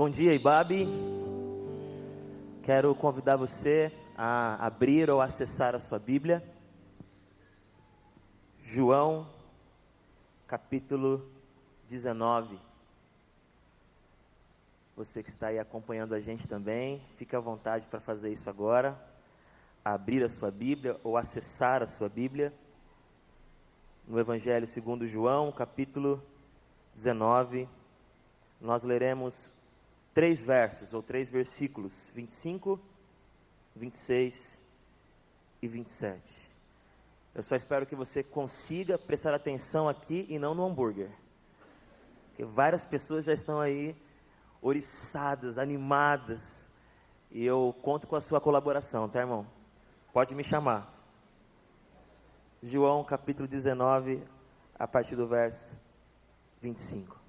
Bom dia, Ibabe. Quero convidar você a abrir ou acessar a sua Bíblia. João, capítulo 19. Você que está aí acompanhando a gente também, fique à vontade para fazer isso agora. Abrir a sua Bíblia ou acessar a sua Bíblia. No Evangelho segundo João, capítulo 19, nós leremos três versos ou três versículos: 25, 26 e 27. Eu só espero que você consiga prestar atenção aqui e não no hambúrguer. Porque várias pessoas já estão aí oriçadas, animadas. E eu conto com a sua colaboração, tá, irmão? Pode me chamar. João capítulo 19, a partir do verso 25.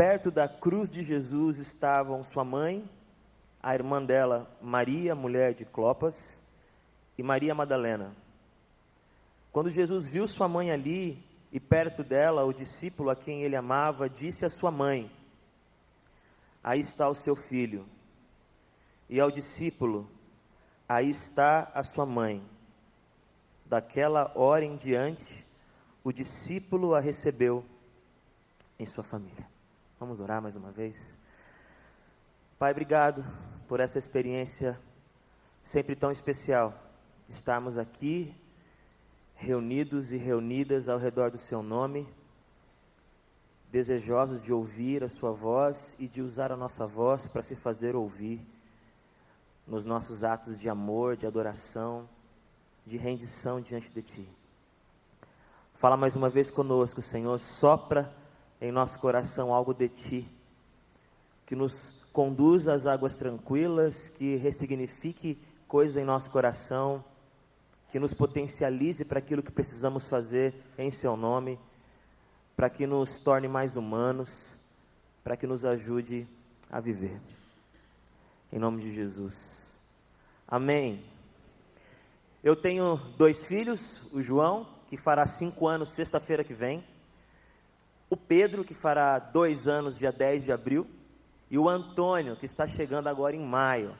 Perto da cruz de Jesus estavam sua mãe, a irmã dela, Maria, mulher de Clopas, e Maria Madalena. Quando Jesus viu sua mãe ali e perto dela o discípulo a quem ele amava, disse à sua mãe: Aí está o seu filho. E ao discípulo: Aí está a sua mãe. Daquela hora em diante, o discípulo a recebeu em sua família. Vamos orar mais uma vez. Pai, obrigado por essa experiência sempre tão especial de estarmos aqui, reunidos e reunidas ao redor do Seu nome, desejosos de ouvir a Sua voz e de usar a nossa voz para se fazer ouvir nos nossos atos de amor, de adoração, de rendição diante de Ti. Fala mais uma vez conosco, Senhor, sopra em nosso coração algo de Ti, que nos conduza às águas tranquilas, que ressignifique coisa em nosso coração, que nos potencialize para aquilo que precisamos fazer em Seu nome, para que nos torne mais humanos, para que nos ajude a viver. Em nome de Jesus. Amém. Eu tenho dois filhos, o João, que fará cinco anos sexta-feira que vem, o Pedro, que fará dois anos, dia 10 de abril, e o Antônio, que está chegando agora em maio.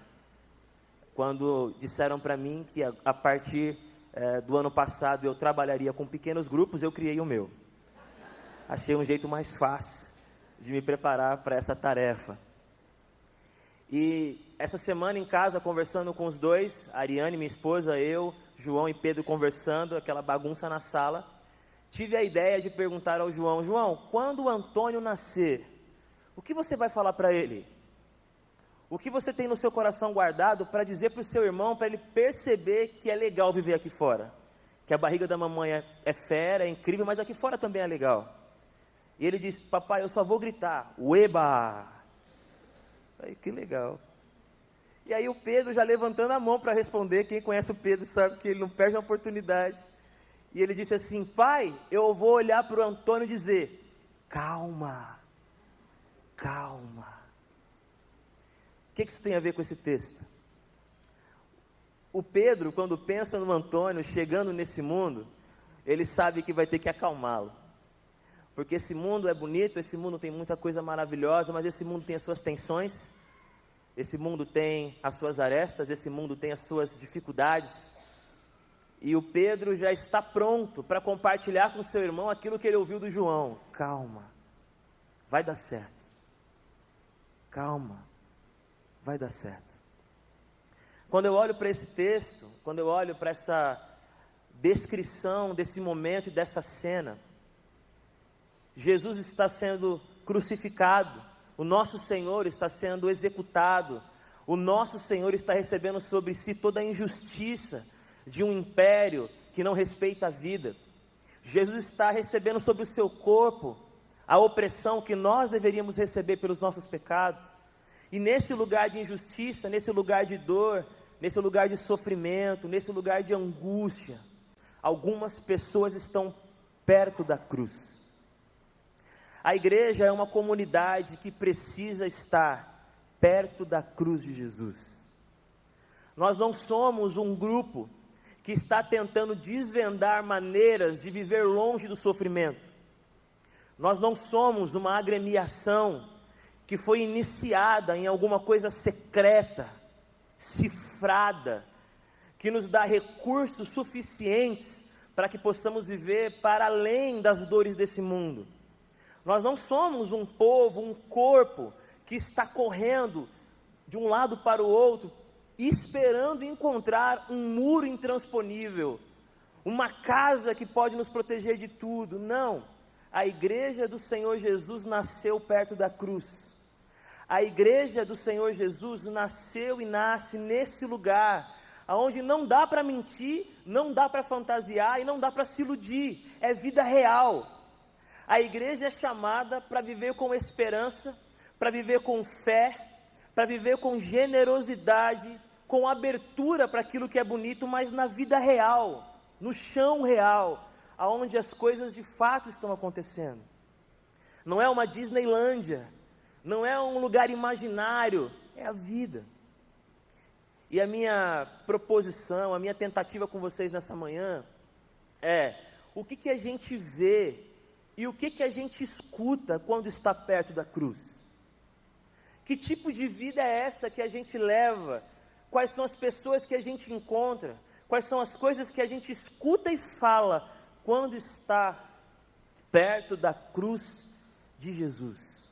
Quando disseram para mim que a, a partir é, do ano passado eu trabalharia com pequenos grupos, eu criei o meu. Achei um jeito mais fácil de me preparar para essa tarefa. E essa semana em casa, conversando com os dois, Ariane, minha esposa, eu, João e Pedro conversando, aquela bagunça na sala tive a ideia de perguntar ao João: João, quando o Antônio nascer, o que você vai falar para ele? O que você tem no seu coração guardado para dizer para o seu irmão, para ele perceber que é legal viver aqui fora? Que a barriga da mamãe é, é fera, é incrível, mas aqui fora também é legal. E ele disse: Papai, eu só vou gritar, Ueba! Aí, que legal. E aí o Pedro já levantando a mão para responder, quem conhece o Pedro sabe que ele não perde a oportunidade. E ele disse assim: Pai, eu vou olhar para o Antônio e dizer: calma, calma. O que, que isso tem a ver com esse texto? O Pedro, quando pensa no Antônio chegando nesse mundo, ele sabe que vai ter que acalmá-lo. Porque esse mundo é bonito, esse mundo tem muita coisa maravilhosa, mas esse mundo tem as suas tensões, esse mundo tem as suas arestas, esse mundo tem as suas dificuldades. E o Pedro já está pronto para compartilhar com seu irmão aquilo que ele ouviu do João. Calma, vai dar certo. Calma, vai dar certo. Quando eu olho para esse texto, quando eu olho para essa descrição desse momento e dessa cena, Jesus está sendo crucificado, o nosso Senhor está sendo executado, o nosso Senhor está recebendo sobre si toda a injustiça de um império que não respeita a vida. Jesus está recebendo sobre o seu corpo a opressão que nós deveríamos receber pelos nossos pecados. E nesse lugar de injustiça, nesse lugar de dor, nesse lugar de sofrimento, nesse lugar de angústia, algumas pessoas estão perto da cruz. A igreja é uma comunidade que precisa estar perto da cruz de Jesus. Nós não somos um grupo que está tentando desvendar maneiras de viver longe do sofrimento. Nós não somos uma agremiação que foi iniciada em alguma coisa secreta, cifrada, que nos dá recursos suficientes para que possamos viver para além das dores desse mundo. Nós não somos um povo, um corpo que está correndo de um lado para o outro, esperando encontrar um muro intransponível, uma casa que pode nos proteger de tudo. Não. A igreja do Senhor Jesus nasceu perto da cruz. A igreja do Senhor Jesus nasceu e nasce nesse lugar, aonde não dá para mentir, não dá para fantasiar e não dá para se iludir. É vida real. A igreja é chamada para viver com esperança, para viver com fé, para viver com generosidade, com abertura para aquilo que é bonito, mas na vida real no chão real, aonde as coisas de fato estão acontecendo. Não é uma Disneylândia, não é um lugar imaginário, é a vida. E a minha proposição, a minha tentativa com vocês nessa manhã é o que, que a gente vê e o que, que a gente escuta quando está perto da cruz. Que tipo de vida é essa que a gente leva? Quais são as pessoas que a gente encontra? Quais são as coisas que a gente escuta e fala quando está perto da cruz de Jesus?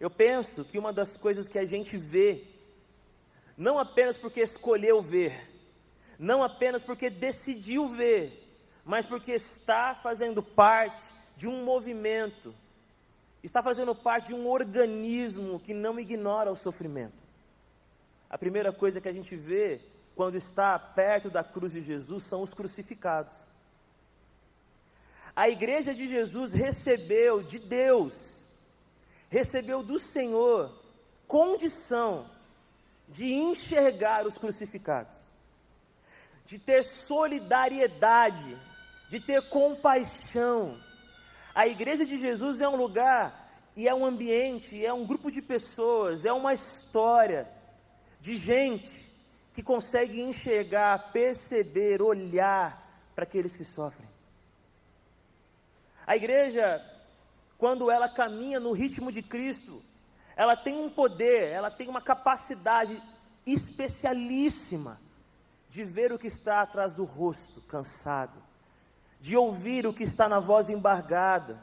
Eu penso que uma das coisas que a gente vê, não apenas porque escolheu ver, não apenas porque decidiu ver, mas porque está fazendo parte de um movimento, está fazendo parte de um organismo que não ignora o sofrimento. A primeira coisa que a gente vê quando está perto da cruz de Jesus, são os crucificados. A igreja de Jesus recebeu de Deus, recebeu do Senhor, condição de enxergar os crucificados, de ter solidariedade, de ter compaixão. A igreja de Jesus é um lugar e é um ambiente, é um grupo de pessoas, é uma história de gente que consegue enxergar, perceber, olhar para aqueles que sofrem. A igreja, quando ela caminha no ritmo de Cristo, ela tem um poder, ela tem uma capacidade especialíssima de ver o que está atrás do rosto cansado, de ouvir o que está na voz embargada,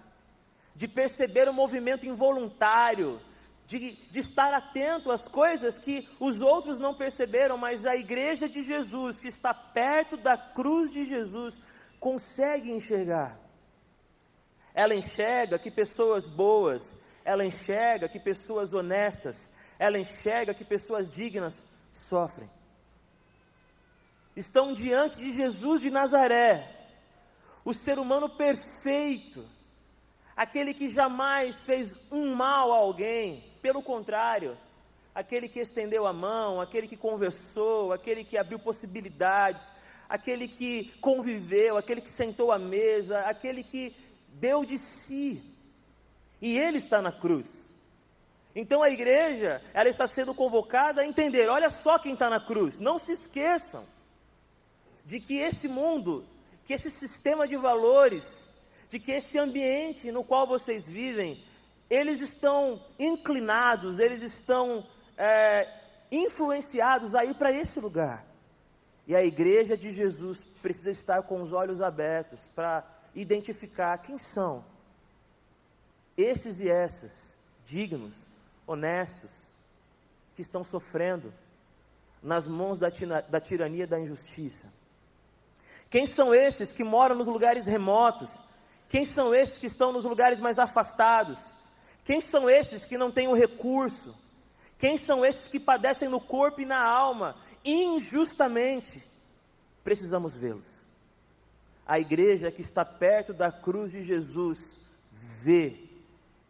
de perceber o movimento involuntário, de, de estar atento às coisas que os outros não perceberam, mas a igreja de Jesus, que está perto da cruz de Jesus, consegue enxergar. Ela enxerga que pessoas boas, ela enxerga que pessoas honestas, ela enxerga que pessoas dignas sofrem. Estão diante de Jesus de Nazaré, o ser humano perfeito, aquele que jamais fez um mal a alguém, pelo contrário, aquele que estendeu a mão, aquele que conversou, aquele que abriu possibilidades, aquele que conviveu, aquele que sentou à mesa, aquele que deu de si. E ele está na cruz. Então a igreja, ela está sendo convocada a entender: olha só quem está na cruz. Não se esqueçam de que esse mundo, que esse sistema de valores, de que esse ambiente no qual vocês vivem, eles estão inclinados, eles estão é, influenciados a ir para esse lugar. E a igreja de Jesus precisa estar com os olhos abertos para identificar quem são esses e essas dignos, honestos, que estão sofrendo nas mãos da, da tirania da injustiça. Quem são esses que moram nos lugares remotos? Quem são esses que estão nos lugares mais afastados? Quem são esses que não têm o recurso? Quem são esses que padecem no corpo e na alma injustamente? Precisamos vê-los. A igreja que está perto da cruz de Jesus vê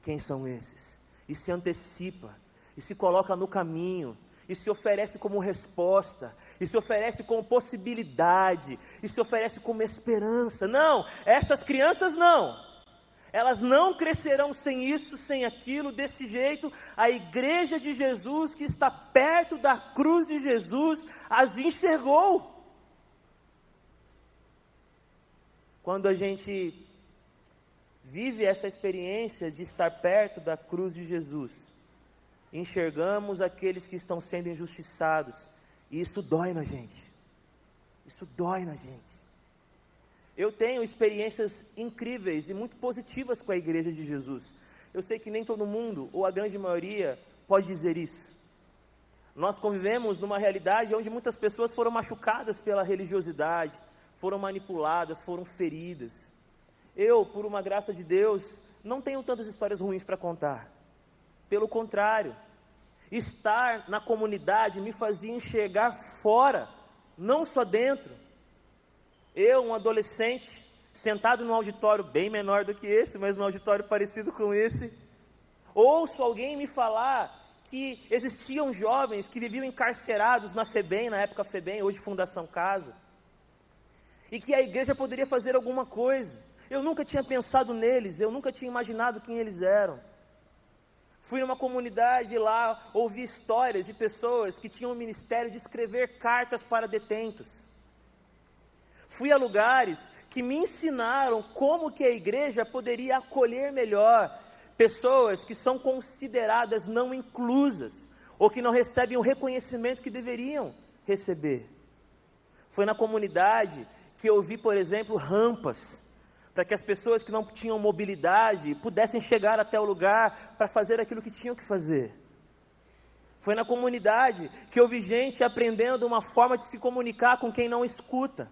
quem são esses e se antecipa e se coloca no caminho e se oferece como resposta, e se oferece como possibilidade, e se oferece como esperança. Não, essas crianças não. Elas não crescerão sem isso, sem aquilo, desse jeito. A igreja de Jesus, que está perto da cruz de Jesus, as enxergou. Quando a gente vive essa experiência de estar perto da cruz de Jesus, enxergamos aqueles que estão sendo injustiçados, e isso dói na gente. Isso dói na gente. Eu tenho experiências incríveis e muito positivas com a igreja de Jesus. Eu sei que nem todo mundo, ou a grande maioria, pode dizer isso. Nós convivemos numa realidade onde muitas pessoas foram machucadas pela religiosidade, foram manipuladas, foram feridas. Eu, por uma graça de Deus, não tenho tantas histórias ruins para contar. Pelo contrário, estar na comunidade me fazia enxergar fora, não só dentro. Eu, um adolescente, sentado num auditório bem menor do que esse, mas num auditório parecido com esse, ouço alguém me falar que existiam jovens que viviam encarcerados na FEBEM, na época FEBEM, hoje Fundação Casa, e que a igreja poderia fazer alguma coisa. Eu nunca tinha pensado neles, eu nunca tinha imaginado quem eles eram. Fui numa comunidade lá, ouvi histórias de pessoas que tinham o ministério de escrever cartas para detentos. Fui a lugares que me ensinaram como que a igreja poderia acolher melhor pessoas que são consideradas não inclusas ou que não recebem o reconhecimento que deveriam receber. Foi na comunidade que eu vi, por exemplo, rampas para que as pessoas que não tinham mobilidade pudessem chegar até o lugar para fazer aquilo que tinham que fazer. Foi na comunidade que eu vi gente aprendendo uma forma de se comunicar com quem não escuta.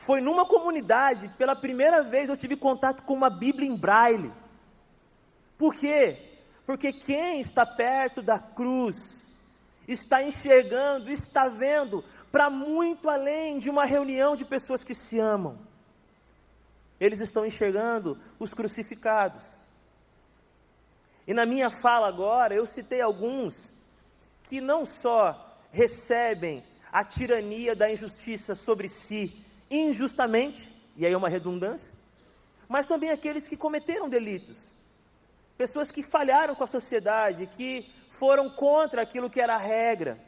Foi numa comunidade, pela primeira vez eu tive contato com uma Bíblia em braille. Por quê? Porque quem está perto da cruz está enxergando, está vendo para muito além de uma reunião de pessoas que se amam. Eles estão enxergando os crucificados. E na minha fala agora, eu citei alguns que não só recebem a tirania da injustiça sobre si, injustamente, e aí é uma redundância, mas também aqueles que cometeram delitos, pessoas que falharam com a sociedade, que foram contra aquilo que era a regra.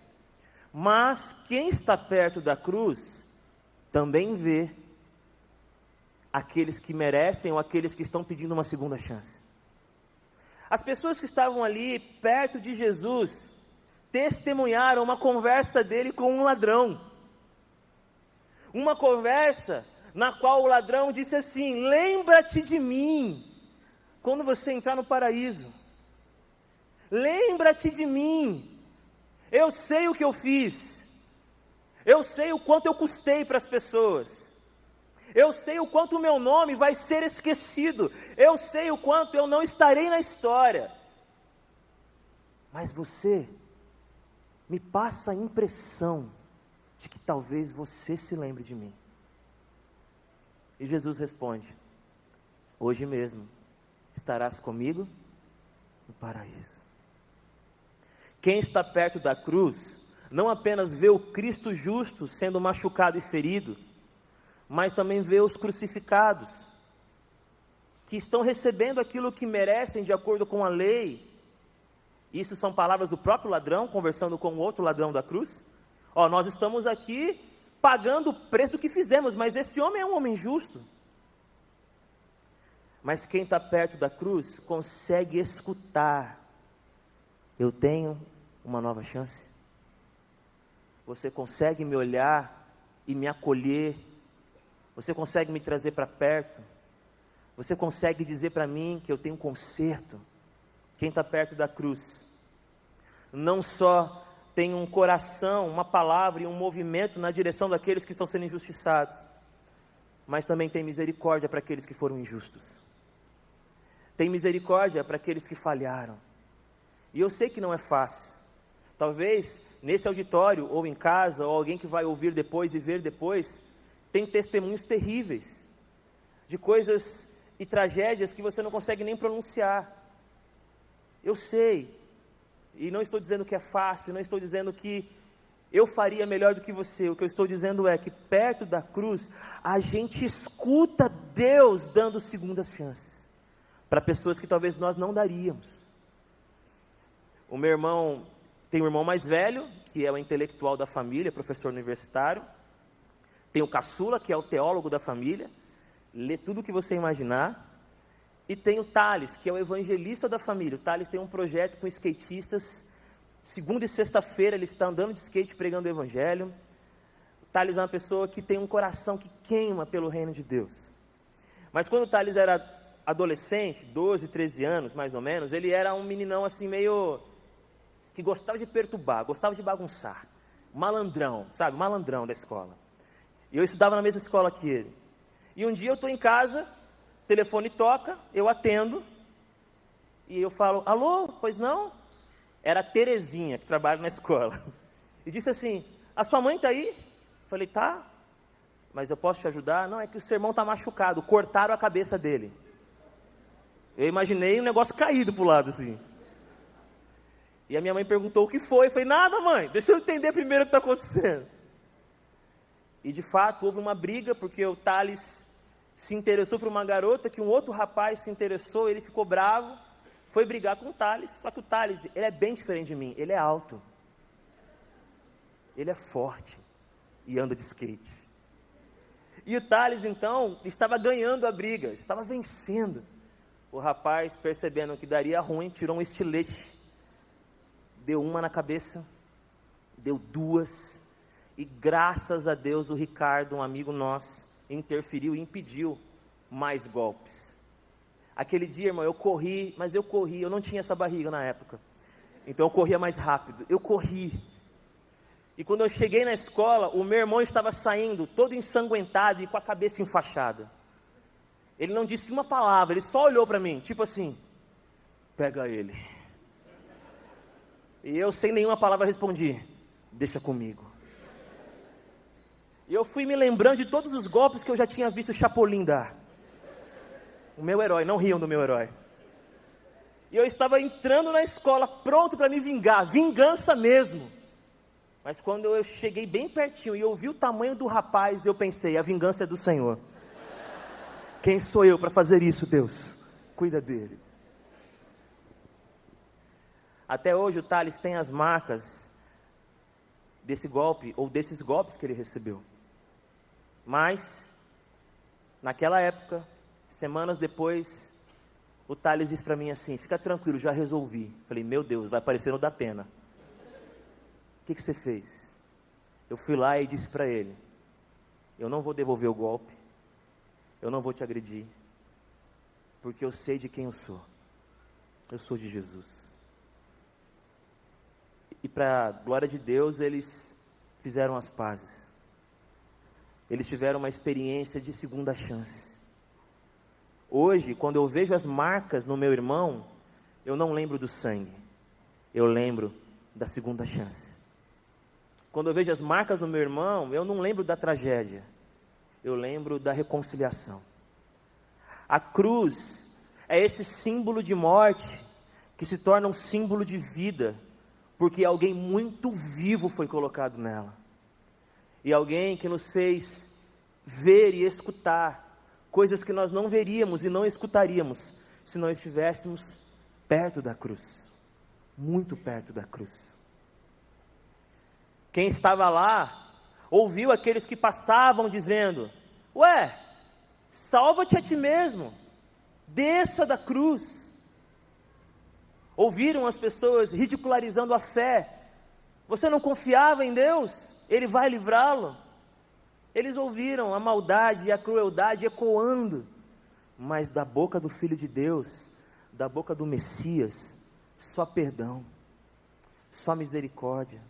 Mas quem está perto da cruz também vê aqueles que merecem ou aqueles que estão pedindo uma segunda chance. As pessoas que estavam ali perto de Jesus testemunharam uma conversa dele com um ladrão. Uma conversa na qual o ladrão disse assim: Lembra-te de mim quando você entrar no paraíso. Lembra-te de mim. Eu sei o que eu fiz. Eu sei o quanto eu custei para as pessoas. Eu sei o quanto o meu nome vai ser esquecido. Eu sei o quanto eu não estarei na história. Mas você me passa a impressão de que talvez você se lembre de mim. E Jesus responde: Hoje mesmo estarás comigo no paraíso. Quem está perto da cruz não apenas vê o Cristo justo sendo machucado e ferido, mas também vê os crucificados, que estão recebendo aquilo que merecem de acordo com a lei. Isso são palavras do próprio ladrão conversando com o outro ladrão da cruz. Ó, nós estamos aqui pagando o preço do que fizemos, mas esse homem é um homem justo. Mas quem está perto da cruz consegue escutar. Eu tenho uma nova chance. Você consegue me olhar e me acolher. Você consegue me trazer para perto. Você consegue dizer para mim que eu tenho um conserto. Quem está perto da cruz não só tem um coração, uma palavra e um movimento na direção daqueles que estão sendo injustiçados, mas também tem misericórdia para aqueles que foram injustos. Tem misericórdia para aqueles que falharam. E eu sei que não é fácil. Talvez nesse auditório, ou em casa, ou alguém que vai ouvir depois e ver depois, tem testemunhos terríveis de coisas e tragédias que você não consegue nem pronunciar. Eu sei, e não estou dizendo que é fácil, não estou dizendo que eu faria melhor do que você. O que eu estou dizendo é que perto da cruz, a gente escuta Deus dando segundas chances para pessoas que talvez nós não daríamos. O meu irmão tem um irmão mais velho, que é o intelectual da família, professor universitário. Tem o caçula, que é o teólogo da família, lê tudo o que você imaginar. E tem o Thales, que é o evangelista da família. O Thales tem um projeto com skatistas. Segunda e sexta-feira ele está andando de skate pregando o evangelho. O Thales é uma pessoa que tem um coração que queima pelo reino de Deus. Mas quando o Thales era adolescente, 12, 13 anos mais ou menos, ele era um meninão assim meio que gostava de perturbar, gostava de bagunçar. Malandrão, sabe? Malandrão da escola. E eu estudava na mesma escola que ele. E um dia eu estou em casa, telefone toca, eu atendo, e eu falo, alô, pois não? Era a Terezinha, que trabalha na escola. E disse assim, a sua mãe está aí? Falei, tá, mas eu posso te ajudar? Não, é que o seu irmão está machucado, cortaram a cabeça dele. Eu imaginei um negócio caído para o lado assim. E a minha mãe perguntou o que foi. Eu falei, nada, mãe, deixa eu entender primeiro o que está acontecendo. E de fato houve uma briga, porque o Thales se interessou por uma garota que um outro rapaz se interessou, ele ficou bravo, foi brigar com o Thales. Só que o Thales, ele é bem diferente de mim, ele é alto. Ele é forte e anda de skate. E o Thales, então, estava ganhando a briga, estava vencendo. O rapaz, percebendo que daria ruim, tirou um estilete, deu uma na cabeça, deu duas, e graças a Deus o Ricardo, um amigo nosso, interferiu e impediu mais golpes. Aquele dia, irmão, eu corri, mas eu corri, eu não tinha essa barriga na época. Então eu corria mais rápido. Eu corri. E quando eu cheguei na escola, o meu irmão estava saindo todo ensanguentado e com a cabeça enfaixada. Ele não disse uma palavra, ele só olhou para mim, tipo assim: pega ele. E eu, sem nenhuma palavra, respondi: deixa comigo. E eu fui me lembrando de todos os golpes que eu já tinha visto o Chapolin dar. O meu herói, não riam do meu herói. E eu estava entrando na escola pronto para me vingar, vingança mesmo. Mas quando eu cheguei bem pertinho e ouvi o tamanho do rapaz, eu pensei: a vingança é do Senhor. Quem sou eu para fazer isso, Deus? Cuida dele. Até hoje o Thales tem as marcas desse golpe ou desses golpes que ele recebeu. Mas, naquela época, semanas depois, o Thales disse para mim assim: Fica tranquilo, já resolvi. Falei: Meu Deus, vai aparecer no Datena. O que, que você fez? Eu fui lá e disse para ele: Eu não vou devolver o golpe, eu não vou te agredir, porque eu sei de quem eu sou. Eu sou de Jesus. E para glória de Deus, eles fizeram as pazes. Eles tiveram uma experiência de segunda chance. Hoje, quando eu vejo as marcas no meu irmão, eu não lembro do sangue, eu lembro da segunda chance. Quando eu vejo as marcas no meu irmão, eu não lembro da tragédia, eu lembro da reconciliação. A cruz é esse símbolo de morte que se torna um símbolo de vida, porque alguém muito vivo foi colocado nela. E alguém que nos fez ver e escutar coisas que nós não veríamos e não escutaríamos se nós estivéssemos perto da cruz, muito perto da cruz. Quem estava lá ouviu aqueles que passavam dizendo: Ué, salva-te a ti mesmo, desça da cruz. Ouviram as pessoas ridicularizando a fé. Você não confiava em Deus? Ele vai livrá-lo. Eles ouviram a maldade e a crueldade ecoando, mas da boca do Filho de Deus, da boca do Messias, só perdão, só misericórdia,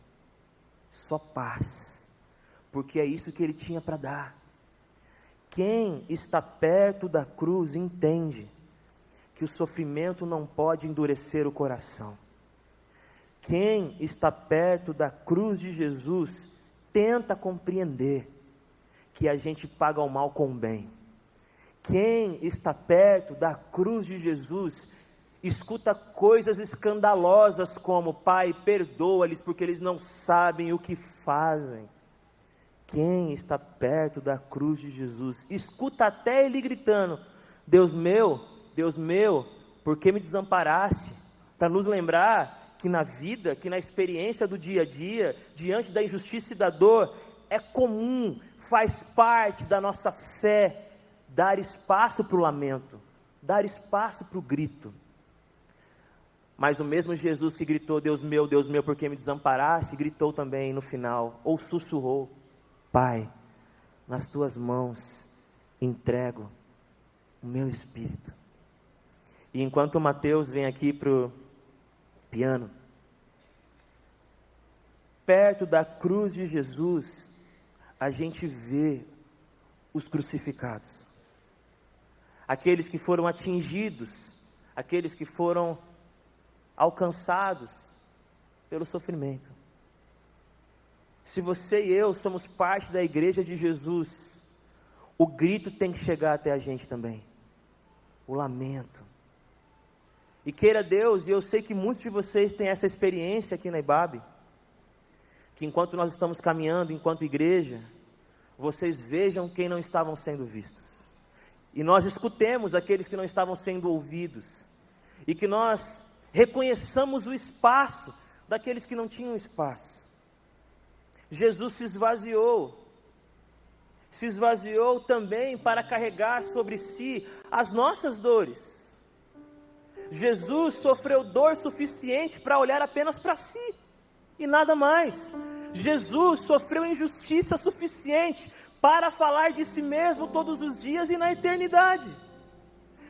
só paz, porque é isso que ele tinha para dar. Quem está perto da cruz entende que o sofrimento não pode endurecer o coração. Quem está perto da cruz de Jesus tenta compreender que a gente paga o mal com o bem. Quem está perto da cruz de Jesus escuta coisas escandalosas como: Pai, perdoa-lhes porque eles não sabem o que fazem. Quem está perto da cruz de Jesus escuta até ele gritando: Deus meu, Deus meu, por que me desamparaste? Para nos lembrar que na vida, que na experiência do dia a dia, diante da injustiça e da dor, é comum, faz parte da nossa fé dar espaço para o lamento, dar espaço para o grito. Mas o mesmo Jesus que gritou, Deus meu, Deus meu, por que me desamparaste, gritou também no final, ou sussurrou: Pai, nas tuas mãos entrego o meu espírito. E enquanto Mateus vem aqui para o piano, perto da cruz de Jesus, a gente vê os crucificados, aqueles que foram atingidos, aqueles que foram alcançados pelo sofrimento. Se você e eu somos parte da igreja de Jesus, o grito tem que chegar até a gente também. O lamento. E queira Deus, e eu sei que muitos de vocês têm essa experiência aqui na IBAB, que enquanto nós estamos caminhando, enquanto igreja, vocês vejam quem não estavam sendo vistos. E nós escutemos aqueles que não estavam sendo ouvidos. E que nós reconheçamos o espaço daqueles que não tinham espaço. Jesus se esvaziou, se esvaziou também para carregar sobre si as nossas dores. Jesus sofreu dor suficiente para olhar apenas para si e nada mais. Jesus sofreu injustiça suficiente para falar de si mesmo todos os dias e na eternidade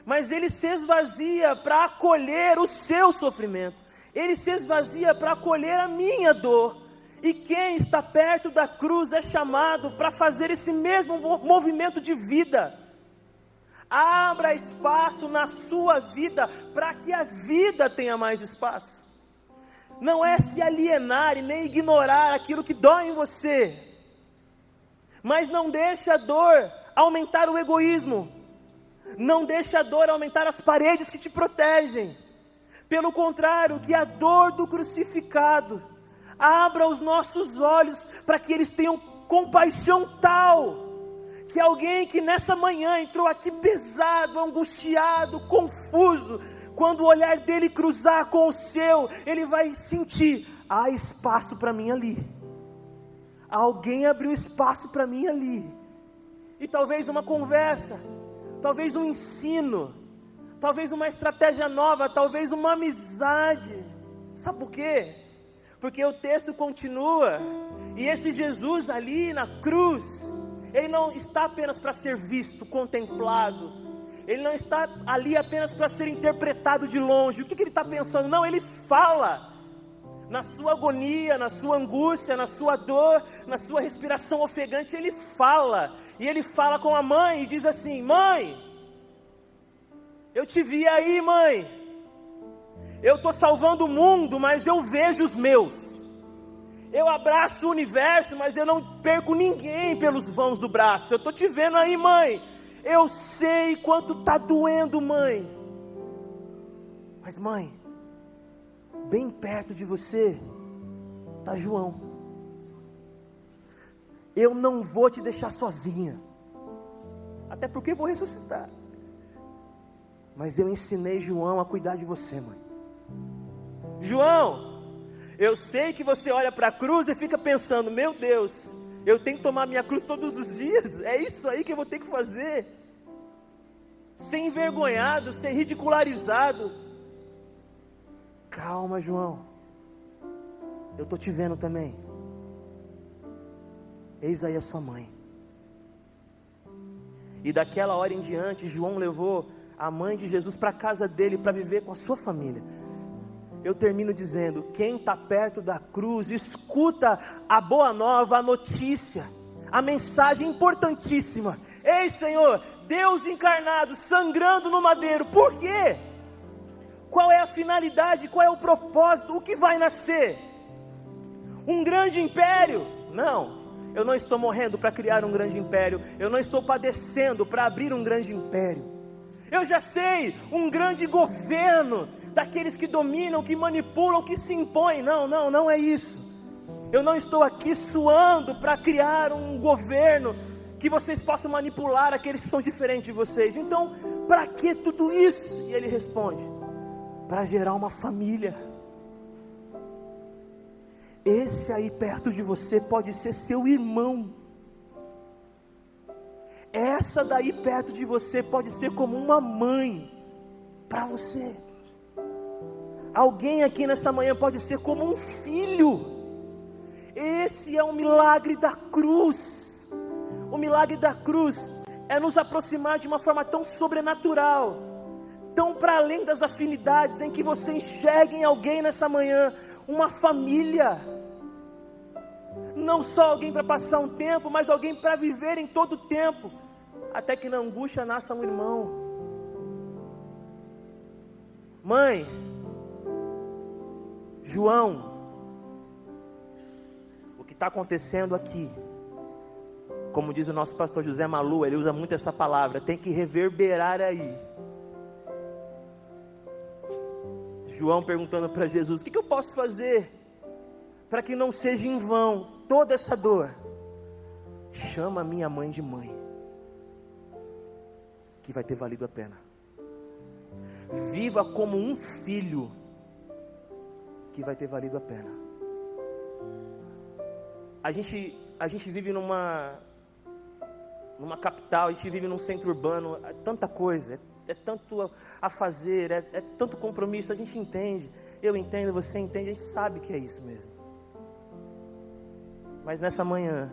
mas ele se esvazia para acolher o seu sofrimento, ele se esvazia para acolher a minha dor. E quem está perto da cruz é chamado para fazer esse mesmo movimento de vida. Abra espaço na sua vida para que a vida tenha mais espaço. Não é se alienar e nem ignorar aquilo que dói em você, mas não deixe a dor aumentar o egoísmo não deixe a dor aumentar as paredes que te protegem. Pelo contrário, que a dor do crucificado abra os nossos olhos para que eles tenham compaixão tal que alguém que nessa manhã entrou aqui pesado, angustiado, confuso, quando o olhar dele cruzar com o seu, ele vai sentir: há espaço para mim ali. Alguém abriu espaço para mim ali. E talvez uma conversa, talvez um ensino, talvez uma estratégia nova, talvez uma amizade. Sabe por quê? Porque o texto continua, e esse Jesus ali na cruz, ele não está apenas para ser visto, contemplado, ele não está ali apenas para ser interpretado de longe. O que, que ele está pensando? Não, ele fala. Na sua agonia, na sua angústia, na sua dor, na sua respiração ofegante, ele fala. E ele fala com a mãe e diz assim: Mãe, eu te vi aí, mãe. Eu estou salvando o mundo, mas eu vejo os meus. Eu abraço o universo, mas eu não perco ninguém pelos vãos do braço. Eu estou te vendo aí, mãe. Eu sei quanto está doendo, mãe. Mas, mãe, bem perto de você está João eu não vou te deixar sozinha, até porque vou ressuscitar. Mas eu ensinei João a cuidar de você, mãe. João, eu sei que você olha para a cruz e fica pensando: meu Deus, eu tenho que tomar minha cruz todos os dias, é isso aí que eu vou ter que fazer. Ser envergonhado, ser ridicularizado. Calma, João, eu estou te vendo também. Eis aí a sua mãe. E daquela hora em diante, João levou a mãe de Jesus para a casa dele para viver com a sua família. Eu termino dizendo: quem está perto da cruz, escuta a boa nova, a notícia, a mensagem importantíssima. Ei, Senhor, Deus encarnado, sangrando no madeiro, por quê? Qual é a finalidade, qual é o propósito, o que vai nascer? Um grande império? Não, eu não estou morrendo para criar um grande império. Eu não estou padecendo para abrir um grande império. Eu já sei, um grande governo daqueles que dominam, que manipulam, que se impõem. Não, não, não é isso. Eu não estou aqui suando para criar um governo que vocês possam manipular aqueles que são diferentes de vocês. Então, para que tudo isso? E ele responde: para gerar uma família esse aí perto de você pode ser seu irmão. Essa daí perto de você pode ser como uma mãe. para você. Alguém aqui nessa manhã pode ser como um filho. Esse é o milagre da cruz. O milagre da cruz é nos aproximar de uma forma tão sobrenatural, tão para além das afinidades, em que você enxergue em alguém nessa manhã uma família. Não só alguém para passar um tempo, mas alguém para viver em todo o tempo, até que na angústia nasça um irmão. Mãe, João, o que está acontecendo aqui, como diz o nosso pastor José Malu, ele usa muito essa palavra, tem que reverberar aí. João perguntando para Jesus: O que, que eu posso fazer para que não seja em vão toda essa dor? Chama minha mãe de mãe, que vai ter valido a pena. Viva como um filho que vai ter valido a pena. A gente, a gente vive numa, numa capital, a gente vive num centro urbano, é tanta coisa, é, é tanto a fazer, é, é tanto compromisso, a gente entende, eu entendo, você entende, a gente sabe que é isso mesmo. Mas nessa manhã,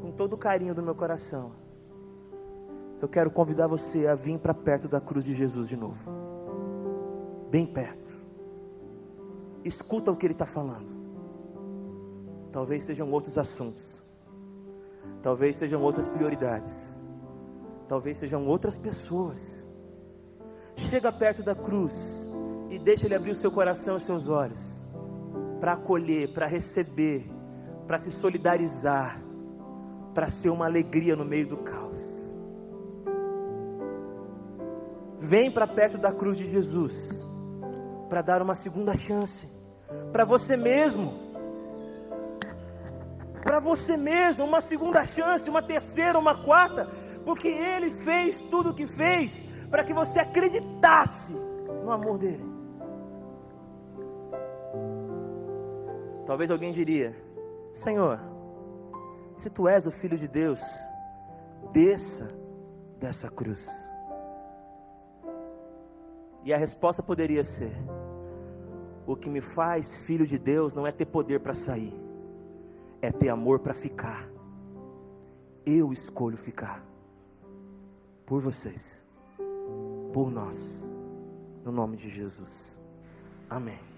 com todo o carinho do meu coração, eu quero convidar você a vir para perto da cruz de Jesus de novo. Bem perto escuta o que ele está falando. Talvez sejam outros assuntos, talvez sejam outras prioridades, talvez sejam outras pessoas. Chega perto da cruz e deixa ele abrir o seu coração e os seus olhos para acolher, para receber, para se solidarizar, para ser uma alegria no meio do caos. Vem para perto da cruz de Jesus para dar uma segunda chance para você mesmo. Para você mesmo, uma segunda chance, uma terceira, uma quarta, porque Ele fez tudo o que fez para que você acreditasse no amor dele. Talvez alguém diria: Senhor, se tu és o Filho de Deus, desça dessa cruz. E a resposta poderia ser: o que me faz filho de Deus não é ter poder para sair, é ter amor para ficar. Eu escolho ficar por vocês, por nós, no nome de Jesus. Amém.